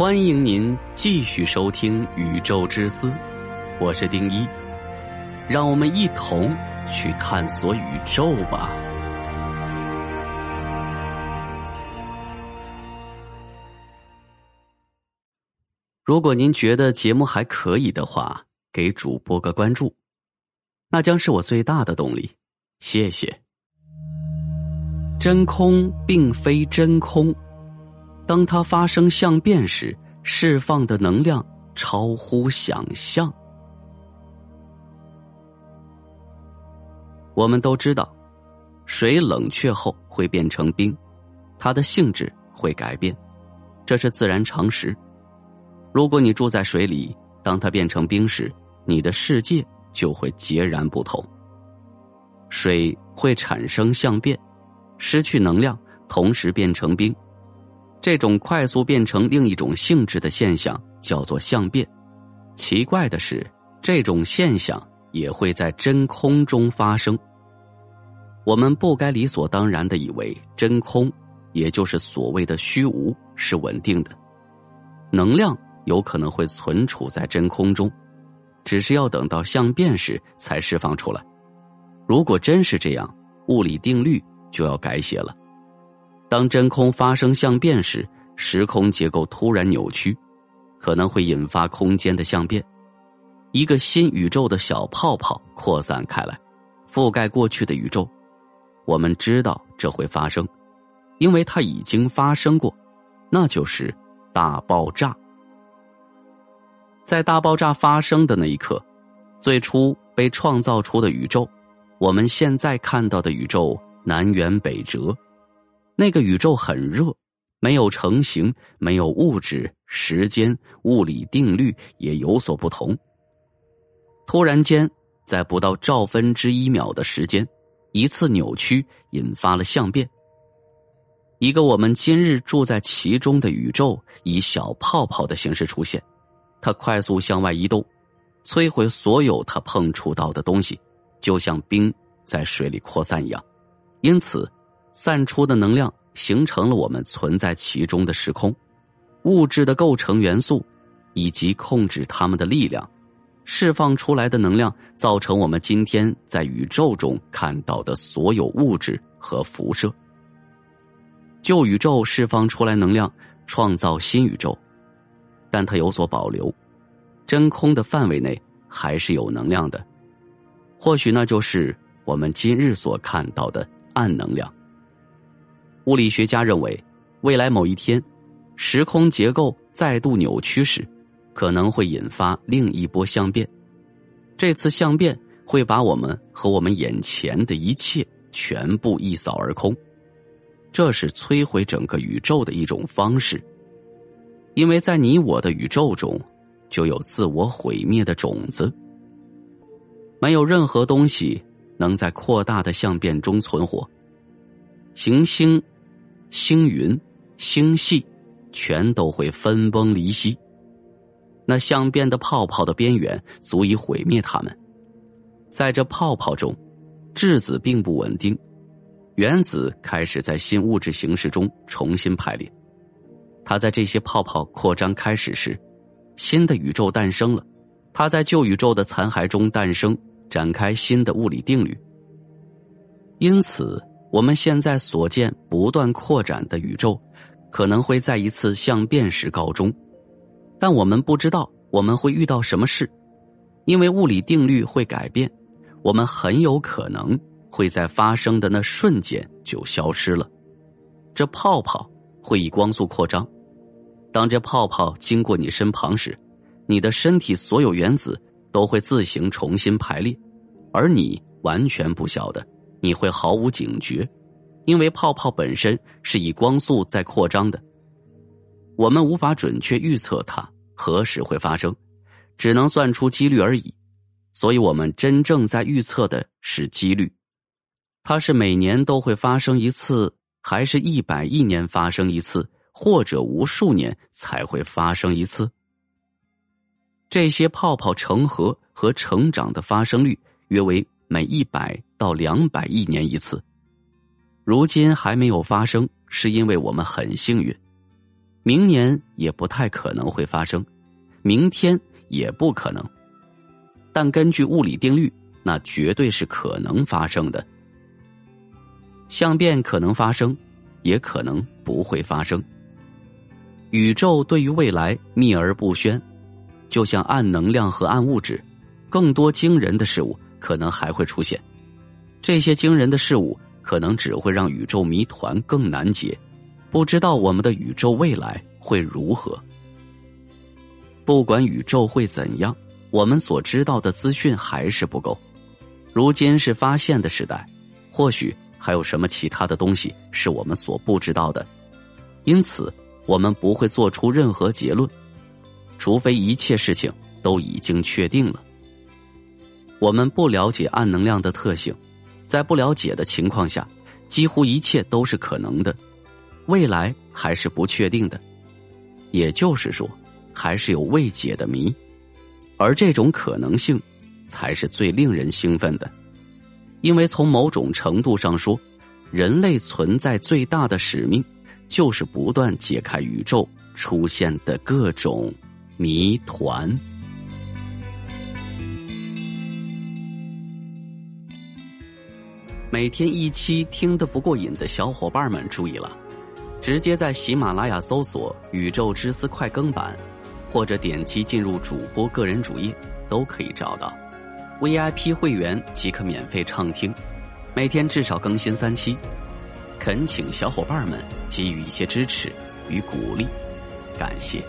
欢迎您继续收听《宇宙之思》，我是丁一，让我们一同去探索宇宙吧。如果您觉得节目还可以的话，给主播个关注，那将是我最大的动力。谢谢。真空并非真空。当它发生相变时，释放的能量超乎想象。我们都知道，水冷却后会变成冰，它的性质会改变，这是自然常识。如果你住在水里，当它变成冰时，你的世界就会截然不同。水会产生相变，失去能量，同时变成冰。这种快速变成另一种性质的现象叫做相变。奇怪的是，这种现象也会在真空中发生。我们不该理所当然的以为真空，也就是所谓的虚无，是稳定的。能量有可能会存储在真空中，只是要等到相变时才释放出来。如果真是这样，物理定律就要改写了。当真空发生相变时，时空结构突然扭曲，可能会引发空间的相变，一个新宇宙的小泡泡扩散开来，覆盖过去的宇宙。我们知道这会发生，因为它已经发生过，那就是大爆炸。在大爆炸发生的那一刻，最初被创造出的宇宙，我们现在看到的宇宙南辕北辙。那个宇宙很热，没有成型，没有物质，时间、物理定律也有所不同。突然间，在不到兆分之一秒的时间，一次扭曲引发了相变。一个我们今日住在其中的宇宙以小泡泡的形式出现，它快速向外移动，摧毁所有它碰触到的东西，就像冰在水里扩散一样。因此。散出的能量形成了我们存在其中的时空，物质的构成元素，以及控制它们的力量，释放出来的能量造成我们今天在宇宙中看到的所有物质和辐射。旧宇宙释放出来能量，创造新宇宙，但它有所保留，真空的范围内还是有能量的，或许那就是我们今日所看到的暗能量。物理学家认为，未来某一天，时空结构再度扭曲时，可能会引发另一波相变。这次相变会把我们和我们眼前的一切全部一扫而空，这是摧毁整个宇宙的一种方式。因为在你我的宇宙中，就有自我毁灭的种子。没有任何东西能在扩大的相变中存活，行星。星云、星系，全都会分崩离析。那相变的泡泡的边缘足以毁灭它们。在这泡泡中，质子并不稳定，原子开始在新物质形式中重新排列。它在这些泡泡扩张开始时，新的宇宙诞生了。它在旧宇宙的残骸中诞生，展开新的物理定律。因此。我们现在所见不断扩展的宇宙，可能会在一次相变时告终，但我们不知道我们会遇到什么事，因为物理定律会改变，我们很有可能会在发生的那瞬间就消失了。这泡泡会以光速扩张，当这泡泡经过你身旁时，你的身体所有原子都会自行重新排列，而你完全不晓得。你会毫无警觉，因为泡泡本身是以光速在扩张的。我们无法准确预测它何时会发生，只能算出几率而已。所以，我们真正在预测的是几率。它是每年都会发生一次，还是一百亿年发生一次，或者无数年才会发生一次？这些泡泡成河和成长的发生率约为。每一百到两百亿年一次，如今还没有发生，是因为我们很幸运。明年也不太可能会发生，明天也不可能。但根据物理定律，那绝对是可能发生的。相变可能发生，也可能不会发生。宇宙对于未来秘而不宣，就像暗能量和暗物质，更多惊人的事物可能还会出现。这些惊人的事物可能只会让宇宙谜团更难解，不知道我们的宇宙未来会如何。不管宇宙会怎样，我们所知道的资讯还是不够。如今是发现的时代，或许。还有什么其他的东西是我们所不知道的？因此，我们不会做出任何结论，除非一切事情都已经确定了。我们不了解暗能量的特性，在不了解的情况下，几乎一切都是可能的。未来还是不确定的，也就是说，还是有未解的谜，而这种可能性才是最令人兴奋的。因为从某种程度上说，人类存在最大的使命，就是不断解开宇宙出现的各种谜团。每天一期听得不过瘾的小伙伴们注意了，直接在喜马拉雅搜索“宇宙之思快更版”，或者点击进入主播个人主页，都可以找到。VIP 会员即可免费畅听，每天至少更新三期，恳请小伙伴们给予一些支持与鼓励，感谢。